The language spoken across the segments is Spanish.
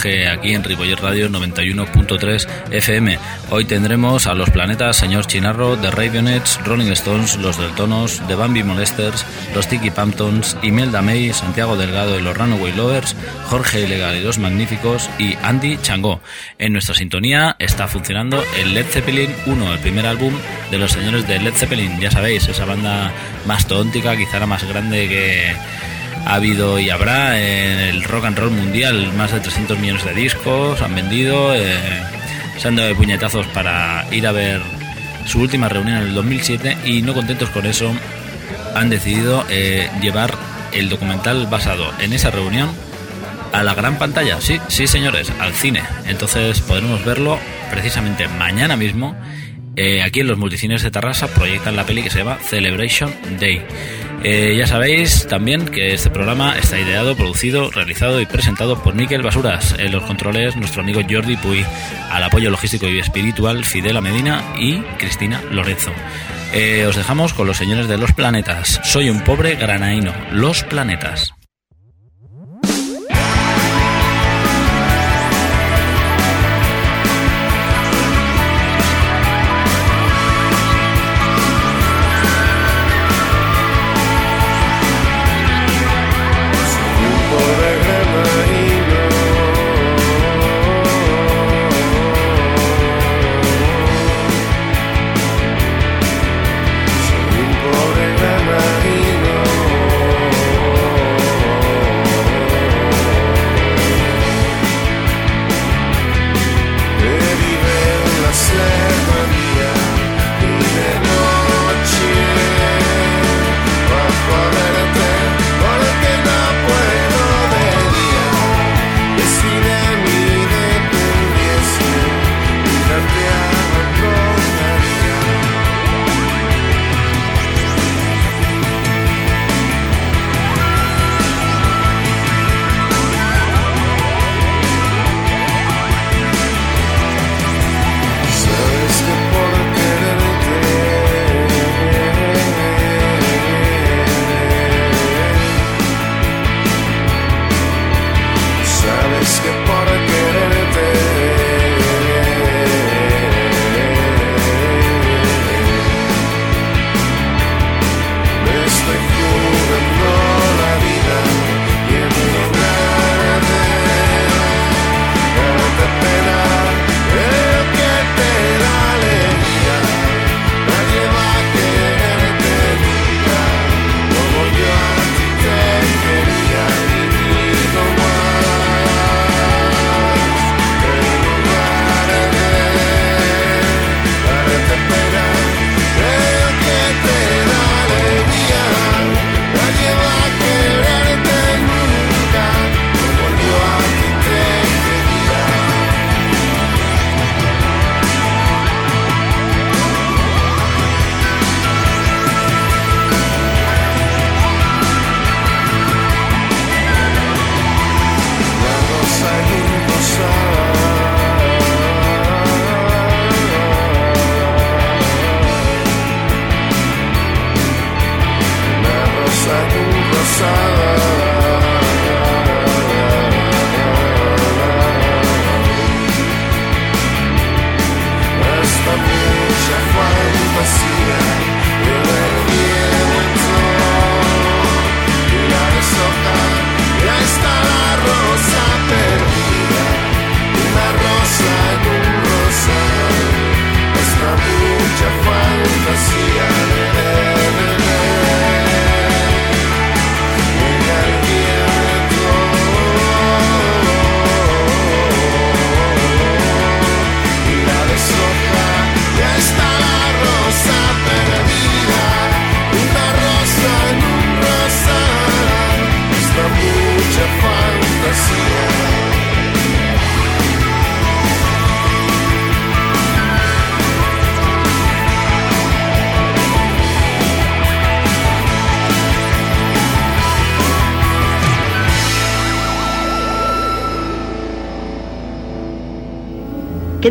Aquí en Ripollet Radio 91.3 FM. Hoy tendremos a los planetas Señor Chinarro, The Ravenettes, Rolling Stones, Los Deltonos, The Bambi Molesters, Los Tiki Pamptons, Imelda May, Santiago Delgado y los Runaway Lovers, Jorge Ilegal y los Magníficos y Andy Changó. En nuestra sintonía está funcionando el Led Zeppelin 1, el primer álbum de los señores de Led Zeppelin. Ya sabéis, esa banda mastodóntica, quizá la más grande que ha habido y habrá en el rock and roll mundial. Más de 300 millones de discos han vendido, eh, se han dado de puñetazos para ir a ver su última reunión en el 2007 y no contentos con eso han decidido eh, llevar el documental basado en esa reunión a la gran pantalla. Sí, sí señores, al cine. Entonces podremos verlo precisamente mañana mismo. Eh, aquí en los multicines de Tarrasa proyectan la peli que se llama Celebration Day. Eh, ya sabéis también que este programa está ideado, producido, realizado y presentado por Miquel Basuras. En los controles, nuestro amigo Jordi Puy. Al apoyo logístico y espiritual, Fidela Medina y Cristina Lorenzo. Eh, os dejamos con los señores de los planetas. Soy un pobre granaíno. Los planetas. sorrow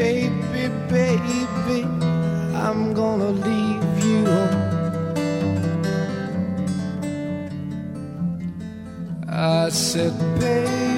baby, baby, I'm gonna leave you. I said, baby,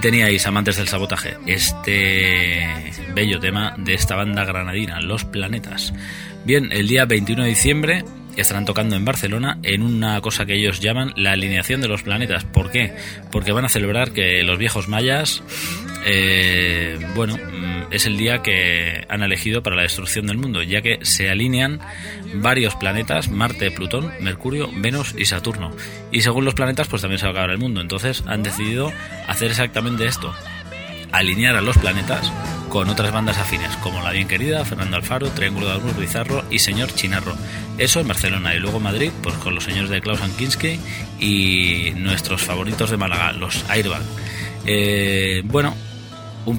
Teníais, amantes del sabotaje, este bello tema de esta banda granadina, Los Planetas. Bien, el día 21 de diciembre estarán tocando en Barcelona en una cosa que ellos llaman la alineación de los planetas. ¿Por qué? Porque van a celebrar que los viejos mayas, eh, bueno, es el día que han elegido para la destrucción del mundo, ya que se alinean varios planetas, Marte, Plutón, Mercurio, Venus y Saturno. Y según los planetas, pues también se va a acabar el mundo. Entonces han decidido hacer exactamente esto, alinear a los planetas con otras bandas afines, como La Bien Querida, Fernando Alfaro, Triángulo de Almus Bizarro y Señor Chinarro. Eso en Barcelona y luego Madrid, pues con los señores de Klaus Kinski y nuestros favoritos de Málaga, los Airbag. Eh, bueno, un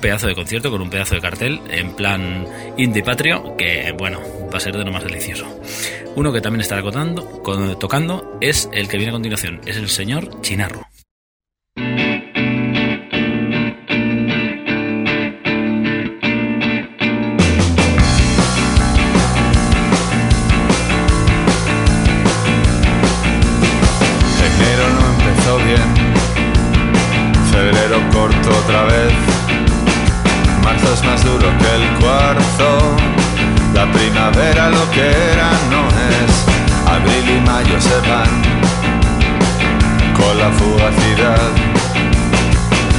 pedazo, de concierto con un pedazo de cartel en plan indie patrio que, bueno, va a ser de lo más delicioso. Uno que también estará tocando, tocando es el que viene a continuación, es el señor Chinarro. Corto otra vez, marzo es más duro que el cuarzo, la primavera lo que era no es, abril y mayo se van con la fugacidad,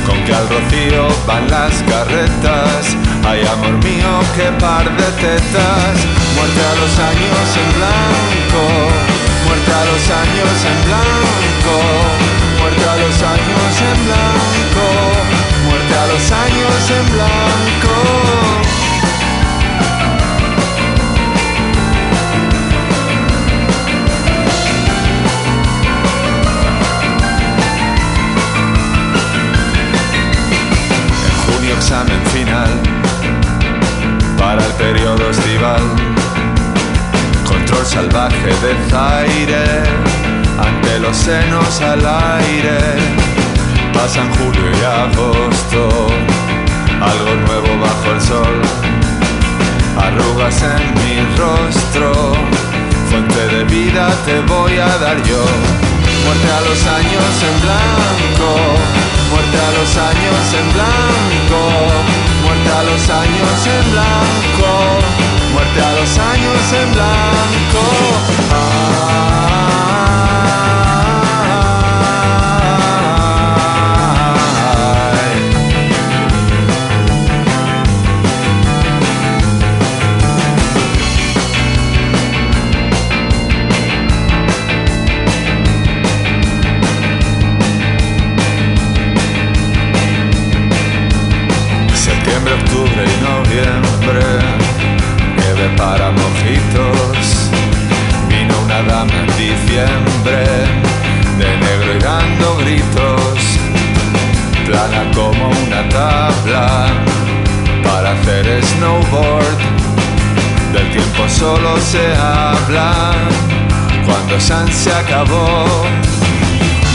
con que al rocío van las carretas, ay amor mío qué par de tetas, muerte a los años en blanco. Muerte a los años en blanco, muerte a los años en blanco, a los años en blanco. En junio examen final para el periodo estival control salvaje de Zaire, ante los senos al aire, pasan julio y agosto, algo nuevo bajo el sol, arrugas en mi rostro, fuente de vida te voy a dar yo, muerte a los años en blanco, muerte a los años en blanco, muerte a los años en blanco muerte a los años en blanco. En diciembre, de negro y dando gritos, plana como una tabla para hacer snowboard. Del tiempo solo se habla cuando San se acabó.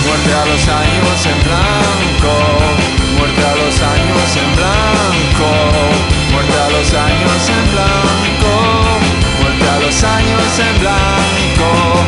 Muerte a los años en blanco, muerte a los años en blanco, muerte a los años en blanco, muerte a los años en blanco. Ay.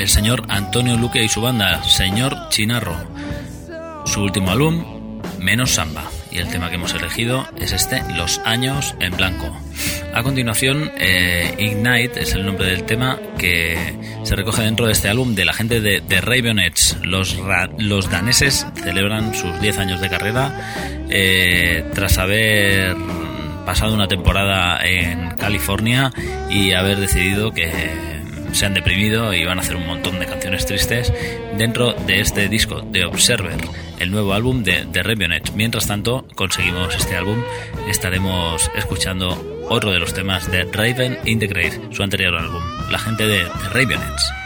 El señor Antonio Luque y su banda, Señor Chinarro. Su último álbum, Menos Samba. Y el tema que hemos elegido es este, Los Años en Blanco. A continuación, eh, Ignite es el nombre del tema que se recoge dentro de este álbum de la gente de, de Ravenets. Los, los daneses celebran sus 10 años de carrera eh, tras haber pasado una temporada en California y haber decidido que se han deprimido y van a hacer un montón de canciones tristes dentro de este disco de Observer, el nuevo álbum de, de Ravionet. Mientras tanto, conseguimos este álbum, estaremos escuchando otro de los temas de Raven in the Grave, su anterior álbum, la gente de, de Ravionets.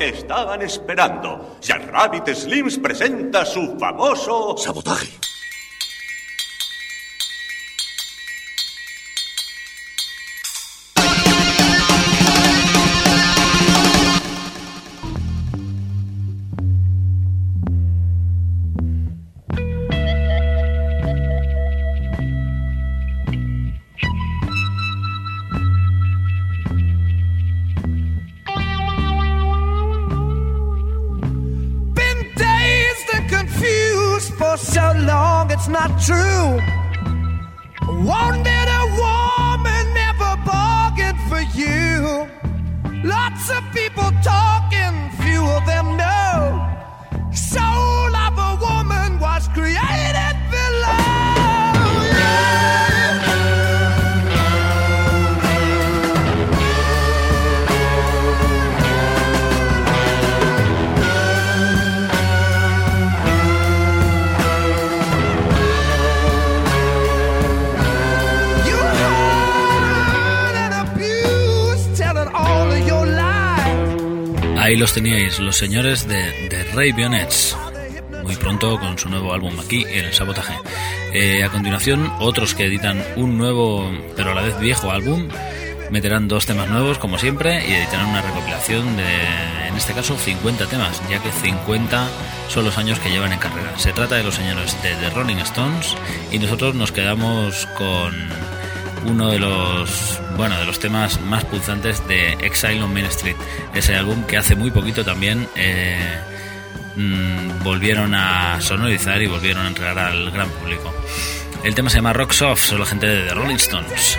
Que estaban esperando. Jack Rabbit Slims presenta su famoso... Sabotaje. Ahí los teníais, los señores de, de Ray Bionets. Muy pronto con su nuevo álbum aquí el Sabotaje. Eh, a continuación, otros que editan un nuevo, pero a la vez viejo álbum. Meterán dos temas nuevos, como siempre, y editarán una recopilación de, en este caso, 50 temas, ya que 50 son los años que llevan en carrera. Se trata de los señores de The Rolling Stones y nosotros nos quedamos con uno de los bueno de los temas más pulsantes de Exile on Main Street. Ese álbum que hace muy poquito también eh, mm, volvieron a sonorizar y volvieron a entregar al gran público. El tema se llama Rock Soft son la gente de The Rolling Stones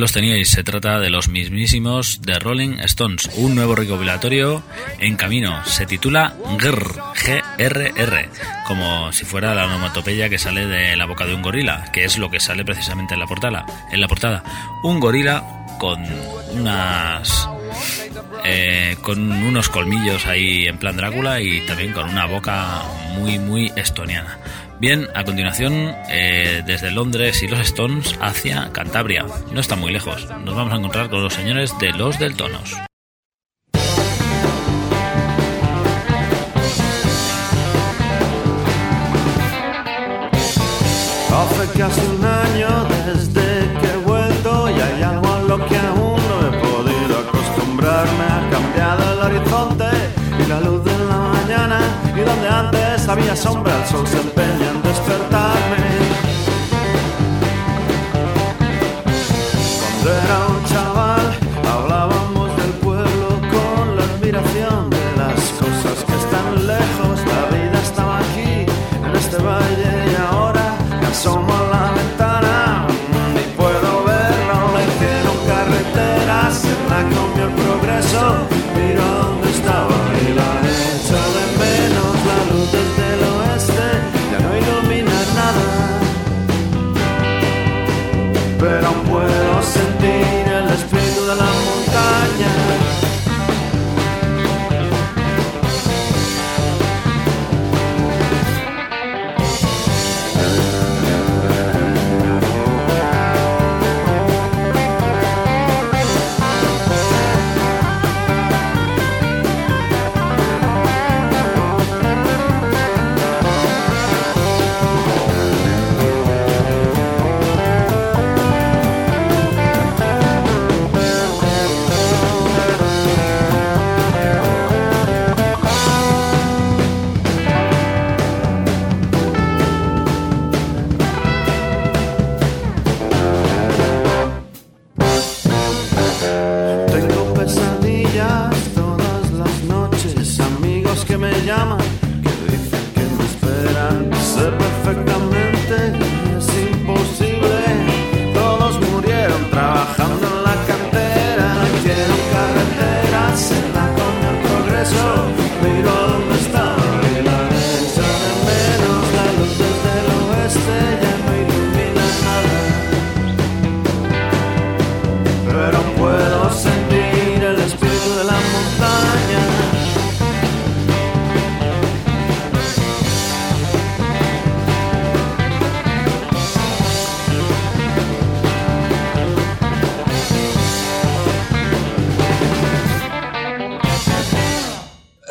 Los teníais, se trata de los mismísimos de Rolling Stones, un nuevo recopilatorio en camino, se titula GRR, G-R-R, como si fuera la onomatopeya que sale de la boca de un gorila, que es lo que sale precisamente en la portada, en la portada. Un gorila con unas eh, con unos colmillos ahí en plan Drácula y también con una boca muy muy estoniana. Bien, a continuación, eh, desde Londres y los Stones hacia Cantabria. No está muy lejos. Nos vamos a encontrar con los señores de Los Deltonos. Hace casi un año desde que he vuelto y hay algo a lo que aún no he podido acostumbrarme. Ha cambiado el horizonte y la luz de la mañana y donde antes había sombra el sol se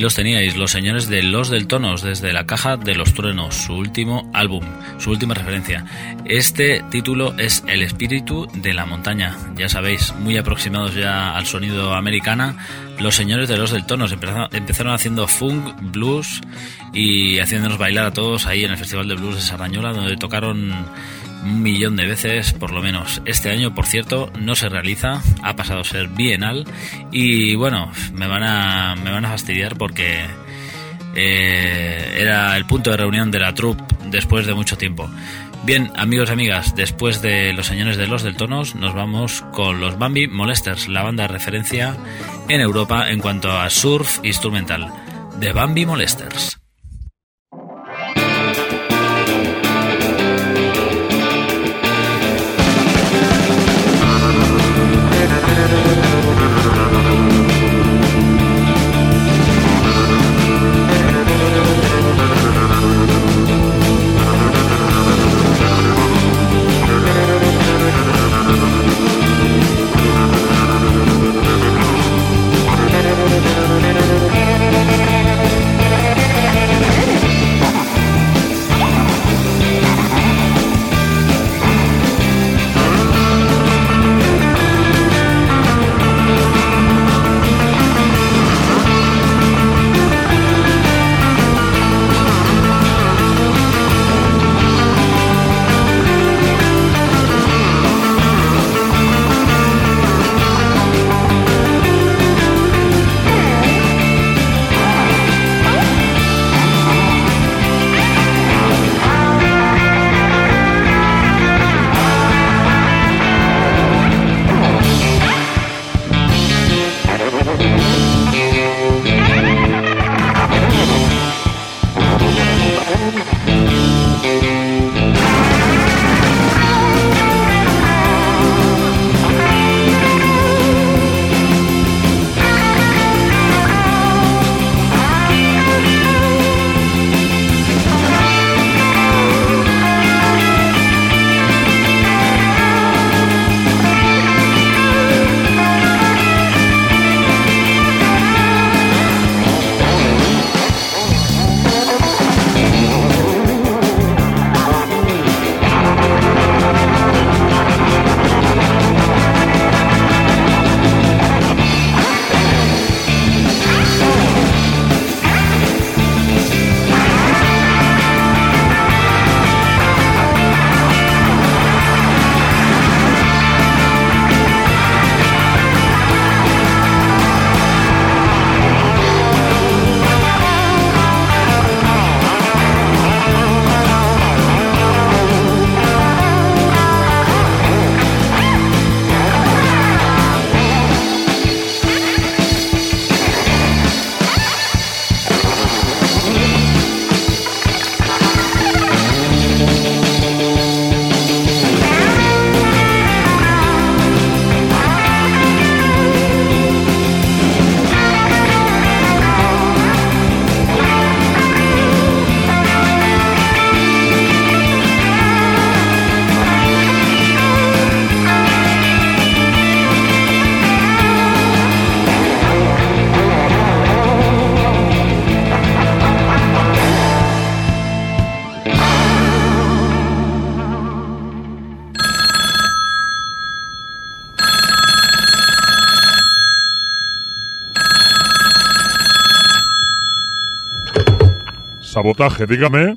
Los teníais, los señores de Los del Tonos, desde la caja de los truenos, su último álbum, su última referencia. Este título es El espíritu de la montaña, ya sabéis, muy aproximados ya al sonido americana. Los señores de Los del Tonos empezaron, haciendo funk, blues y haciéndonos bailar a todos ahí en el Festival de Blues de Sardañola, donde tocaron un millón de veces por lo menos. Este año, por cierto, no se realiza, ha pasado a ser bienal y bueno, me van a, me van a fastidiar porque eh, era el punto de reunión de la troupe después de mucho tiempo. Bien, amigos amigas, después de los señores de los del Tonos, nos vamos con los Bambi Molesters, la banda de referencia en Europa en cuanto a surf instrumental. The Bambi Molesters. Sabotaje, dígame.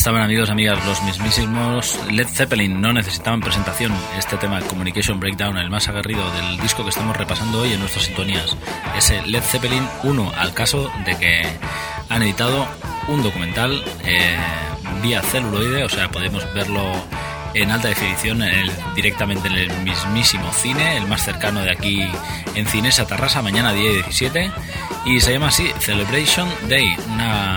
Estaban amigos, amigas, los mismísimos Led Zeppelin. No necesitaban presentación. Este tema, Communication Breakdown, el más aguerrido del disco que estamos repasando hoy en nuestras sintonías. Ese Led Zeppelin 1, al caso de que han editado un documental eh, vía celuloide, o sea, podemos verlo en alta definición el- directamente en el mismísimo cine, el más cercano de aquí en Cinesa Tarrasa, mañana día 17. Y se llama así Celebration Day, una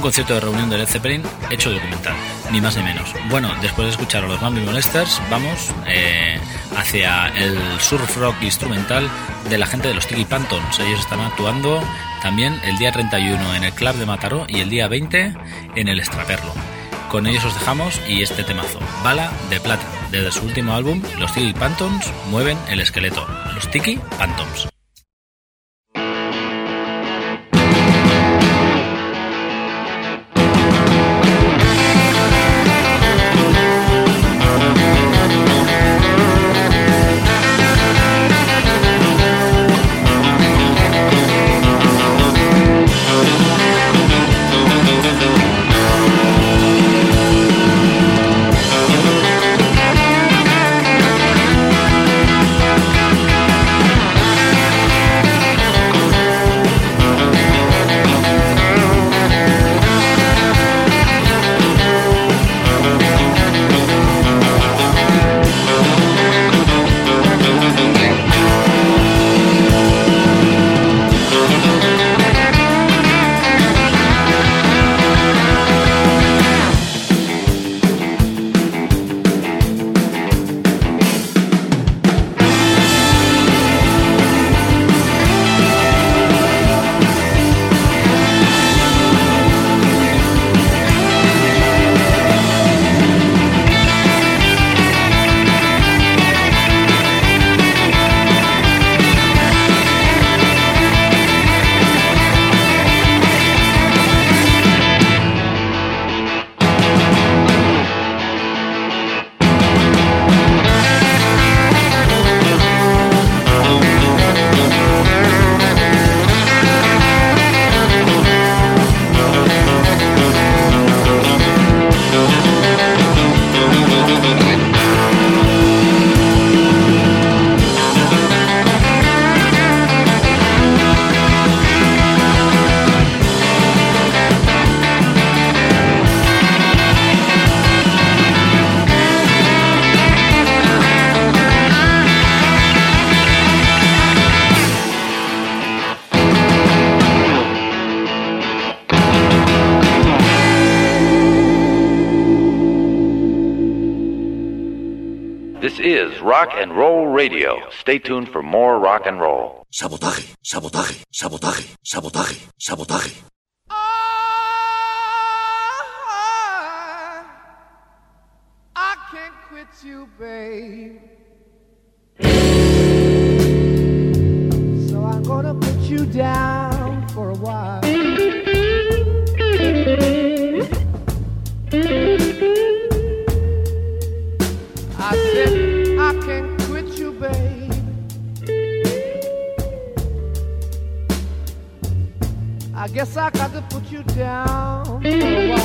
un concierto de reunión de Led Zeppelin hecho documental, ni más ni menos. Bueno, después de escuchar a los Bambi Molesters, vamos eh, hacia el surf rock instrumental de la gente de los Tiki Pantons. Ellos están actuando también el día 31 en el Club de Mataró y el día 20 en el Extraperlo. Con ellos os dejamos y este temazo, Bala de Plata, desde su último álbum, los Tiki Pantons mueven el esqueleto. Los Tiki Pantons. Radio. Stay tuned for more rock and roll. Sabotaje, sabotaje, sabotaje, sabotaje, sabotaje. Ah, I can't quit you, babe. So I'm gonna put you down for a while. I said I can't I guess I got to put you down for a while.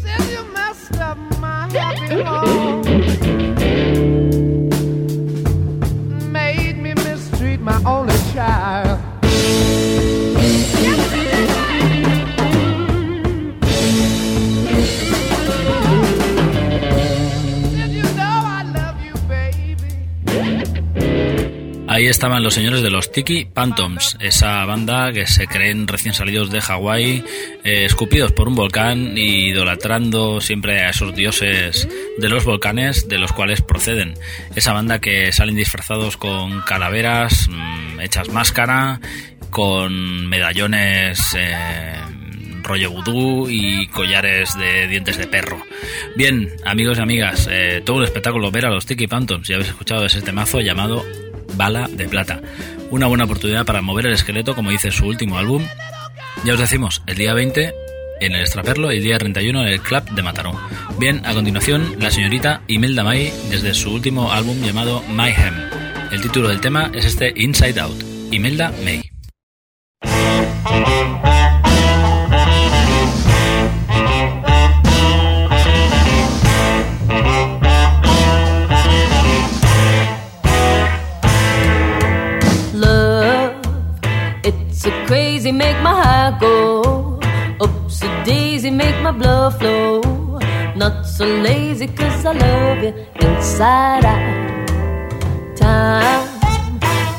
Said you messed up my happy home. Ahí estaban los señores de los Tiki Phantoms, esa banda que se creen recién salidos de Hawái, eh, escupidos por un volcán y idolatrando siempre a esos dioses de los volcanes de los cuales proceden. Esa banda que salen disfrazados con calaveras, mm, hechas máscara, con medallones eh, rollo vudú y collares de dientes de perro. Bien, amigos y amigas, eh, todo un espectáculo ver a los Tiki Phantoms. Ya habéis escuchado ese temazo llamado Bala de Plata. Una buena oportunidad para mover el esqueleto, como dice su último álbum. Ya os decimos, el día 20 en el Estraperlo y el día 31 en el Club de Mataró. Bien, a continuación, la señorita Imelda May desde su último álbum llamado Mayhem. El título del tema es este Inside Out. Imelda May. Crazy, make my heart go. Oopsie daisy, make my blood flow. Not so lazy, cause I love you inside out. Time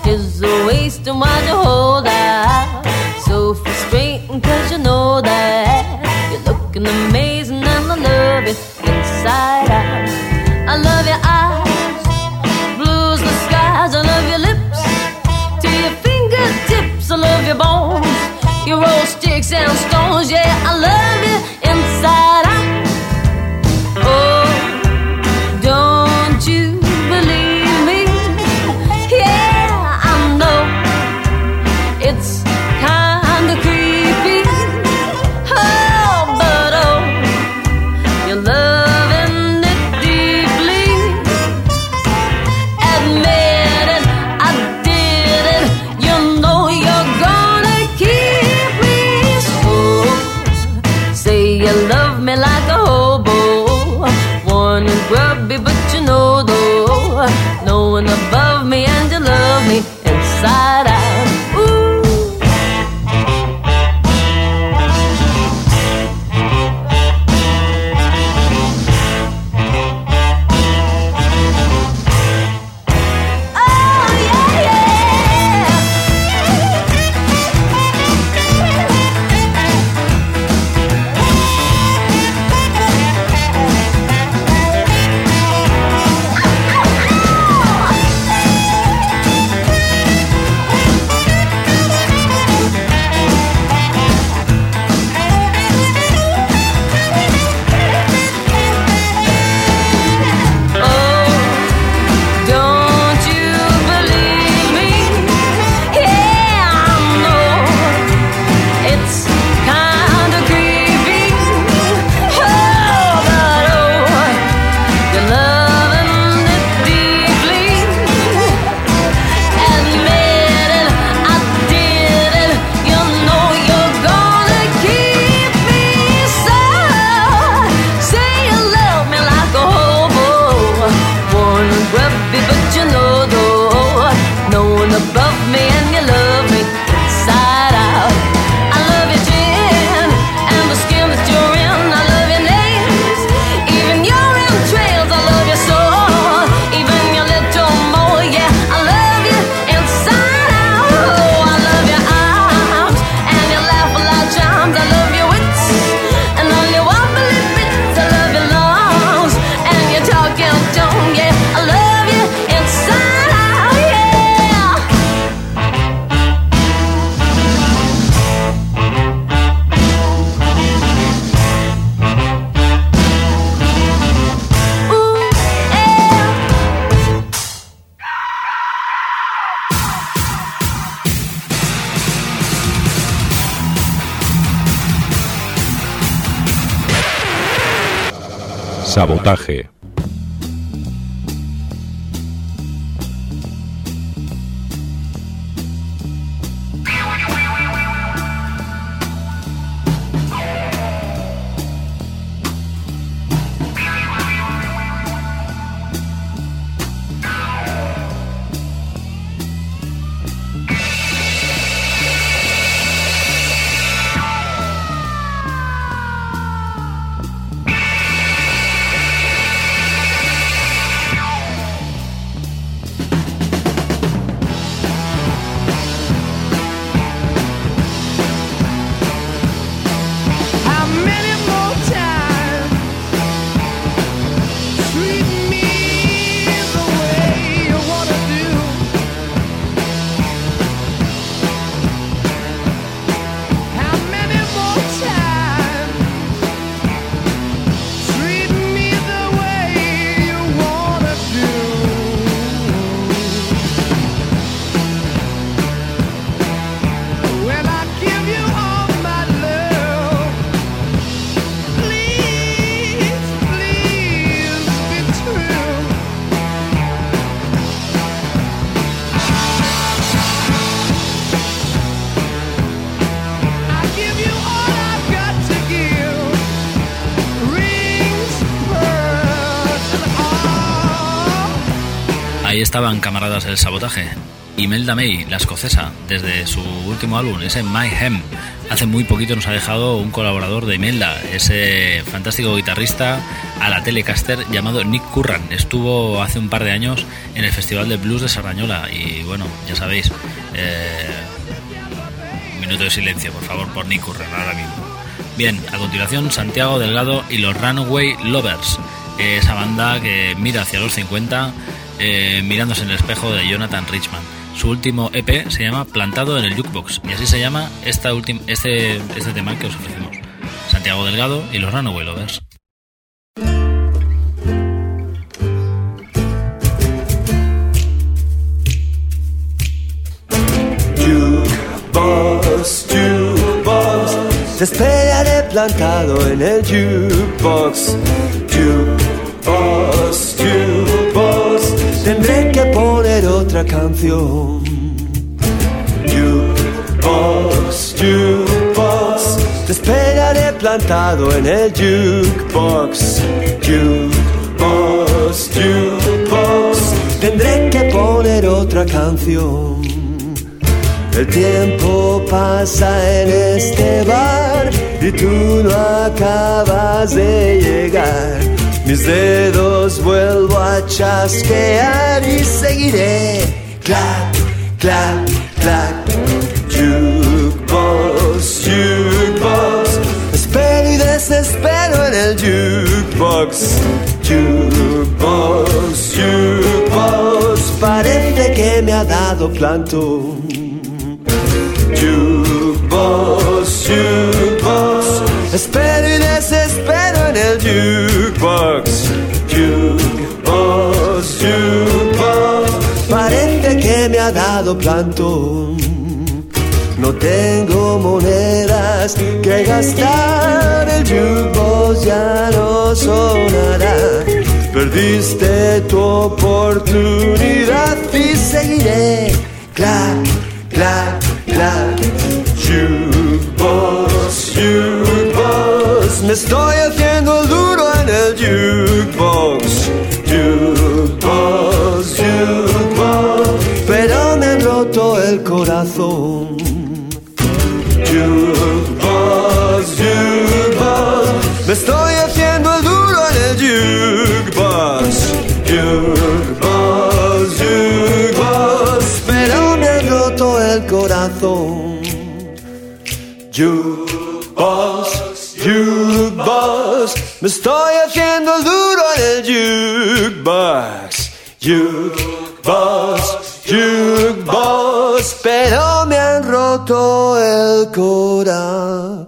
is a waste, and why you hold out? So frustrating, cause you know that you're looking amazing, and I love you inside out. I love your eyes, blues the skies, I love your lips to your fingertips. I love Sabotaje. Ahí estaban camaradas del sabotaje. Imelda May, la escocesa, desde su último álbum, ese My Hem. Hace muy poquito nos ha dejado un colaborador de Imelda, ese fantástico guitarrista a la Telecaster llamado Nick Curran. Estuvo hace un par de años en el Festival de Blues de Sardañola y bueno, ya sabéis, eh, minuto de silencio, por favor, por Nick Curran ahora mismo. Bien, a continuación Santiago Delgado y los Runaway Lovers, esa banda que mira hacia los 50 eh, mirándose en el espejo de Jonathan Richman. Su último EP se llama Plantado en el Jukebox y así se llama esta este, este tema que os ofrecemos. Santiago Delgado y los Runaway Lovers. Jukebox, jukebox, te esperaré plantado en el jukebox. Jukebox, jukebox, otra canción. Jukebox, jukebox, te esperaré plantado en el jukebox. Jukebox, jukebox, tendré que poner otra canción. El tiempo pasa en este bar y tú no acabas de llegar. Mis dedos vuelvo a chasquear y seguiré. Clac, clac, clac. Jukebox, jukebox. Espero y desespero en el jukebox. Jukebox, jukebox. Parece que me ha dado plantón. Jukebox, jukebox. Espero y desespero en el jukebox. Jukebox. Parece que me ha dado plantón. No tengo monedas que gastar. El jukebox ya no sonará. Perdiste tu oportunidad y seguiré. Clac, clac, clac. Jukebox, jukebox. Me estoy haciendo duro en el jukebox. Jukebox, jukebox. Pero me han roto el corazón. Jukebox, jukebox. Me estoy haciendo duro en el jukebox. Jukebox, jukebox. Pero me han roto el corazón. Jukebox, jukebox. Me estoy haciendo duro en el jukebox. Jukebox, jukebox. Pero me han roto el corazón.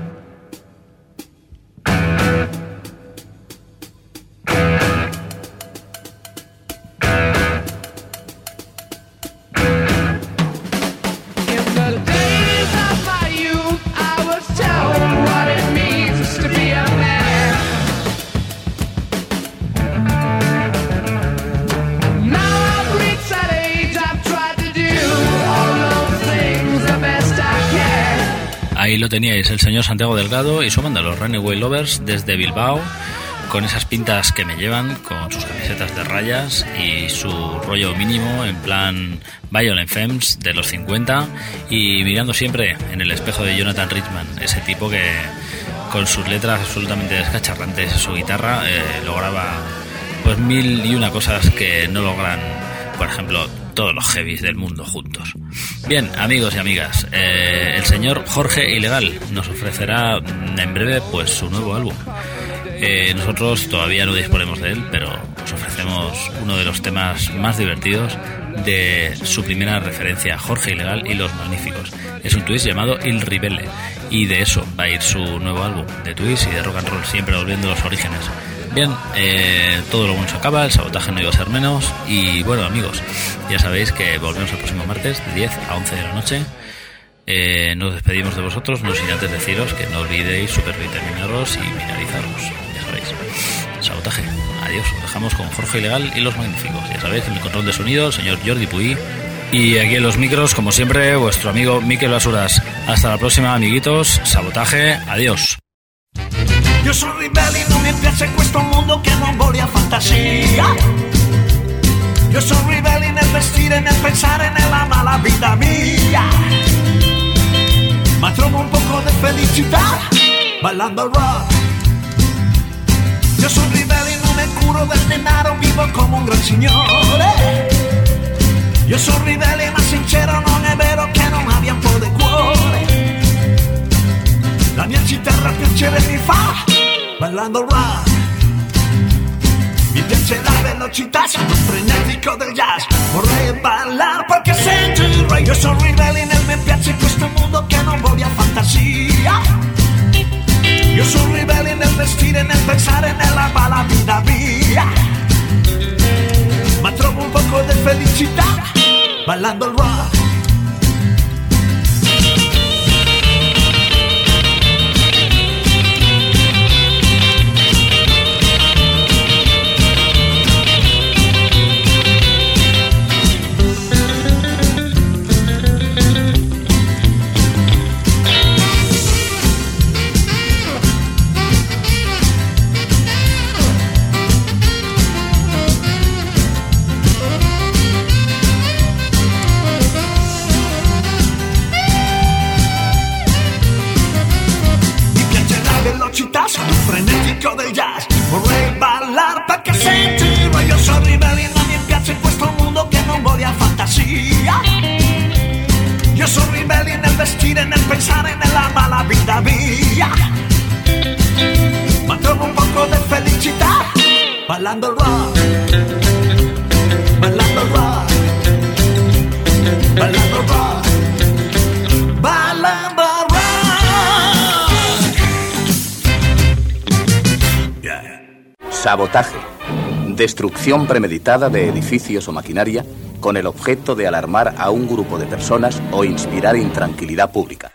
Lo teníais, el señor Santiago Delgado y su banda, los Runaway Lovers, desde Bilbao, con esas pintas que me llevan, con sus camisetas de rayas y su rollo mínimo en plan Violent Femmes de los 50 y mirando siempre en el espejo de Jonathan Richman, ese tipo que con sus letras absolutamente descacharrantes, su guitarra, eh, lograba pues mil y una cosas que no logran, por ejemplo, todos los heavies del mundo juntos. Bien, amigos y amigas, eh, el señor Jorge Ilegal nos ofrecerá en breve pues su nuevo álbum. Eh, nosotros todavía no disponemos de él, pero os ofrecemos uno de los temas más divertidos de su primera referencia, Jorge Ilegal y los Magníficos. Es un twist llamado Il Ribelle y de eso va a ir su nuevo álbum, de twist y de rock and roll, siempre volviendo a los orígenes. Bien, eh, todo lo bueno se acaba, el sabotaje no iba a ser menos y bueno amigos, ya sabéis que volvemos el próximo martes de 10 a 11 de la noche. Eh, nos despedimos de vosotros, no sin antes deciros que no olvidéis supervitaminaros y mineralizaros, ya sabéis. Sabotaje, adiós, os dejamos con Jorge Ilegal y los Magníficos, ya sabéis, en el control de sonido, el señor Jordi Puy. Y aquí en los micros, como siempre, vuestro amigo Miquel Basuras. Hasta la próxima, amiguitos. Sabotaje, adiós. Io sono ribelle, non mi piace questo mondo che non vuole a fantasia. Io sono ribelle nel vestire, nel pensare nella mala vita mia. Ma trovo un poco di felicità ballando rock. Io sono ribelle, non mi curo del denaro, vivo come un gran signore. Io sono ribelle, ma sincero, non è vero che non abbia un po' di cuore. La mia chitarra piacere mi fa ballando il rock. Mi piace la velocità, sono frenetico del jazz. Vorrei ballare perché sento il re. Io sono ribelle, nel me piace questo mondo che non voglio fantasia. Io sono ribelle nel vestire, nel pensare nella balla vita via. Ma trovo un poco di felicità ballando il rock. Ribelle nel vestire, nel pensare nella mala vita via. Ma trovo un poco di felicità ballando il rock. Ballando il rock. Ballando il rock. Sabotaje. Destrucción premeditada de edificios o maquinaria con el objeto de alarmar a un grupo de personas o inspirar intranquilidad pública.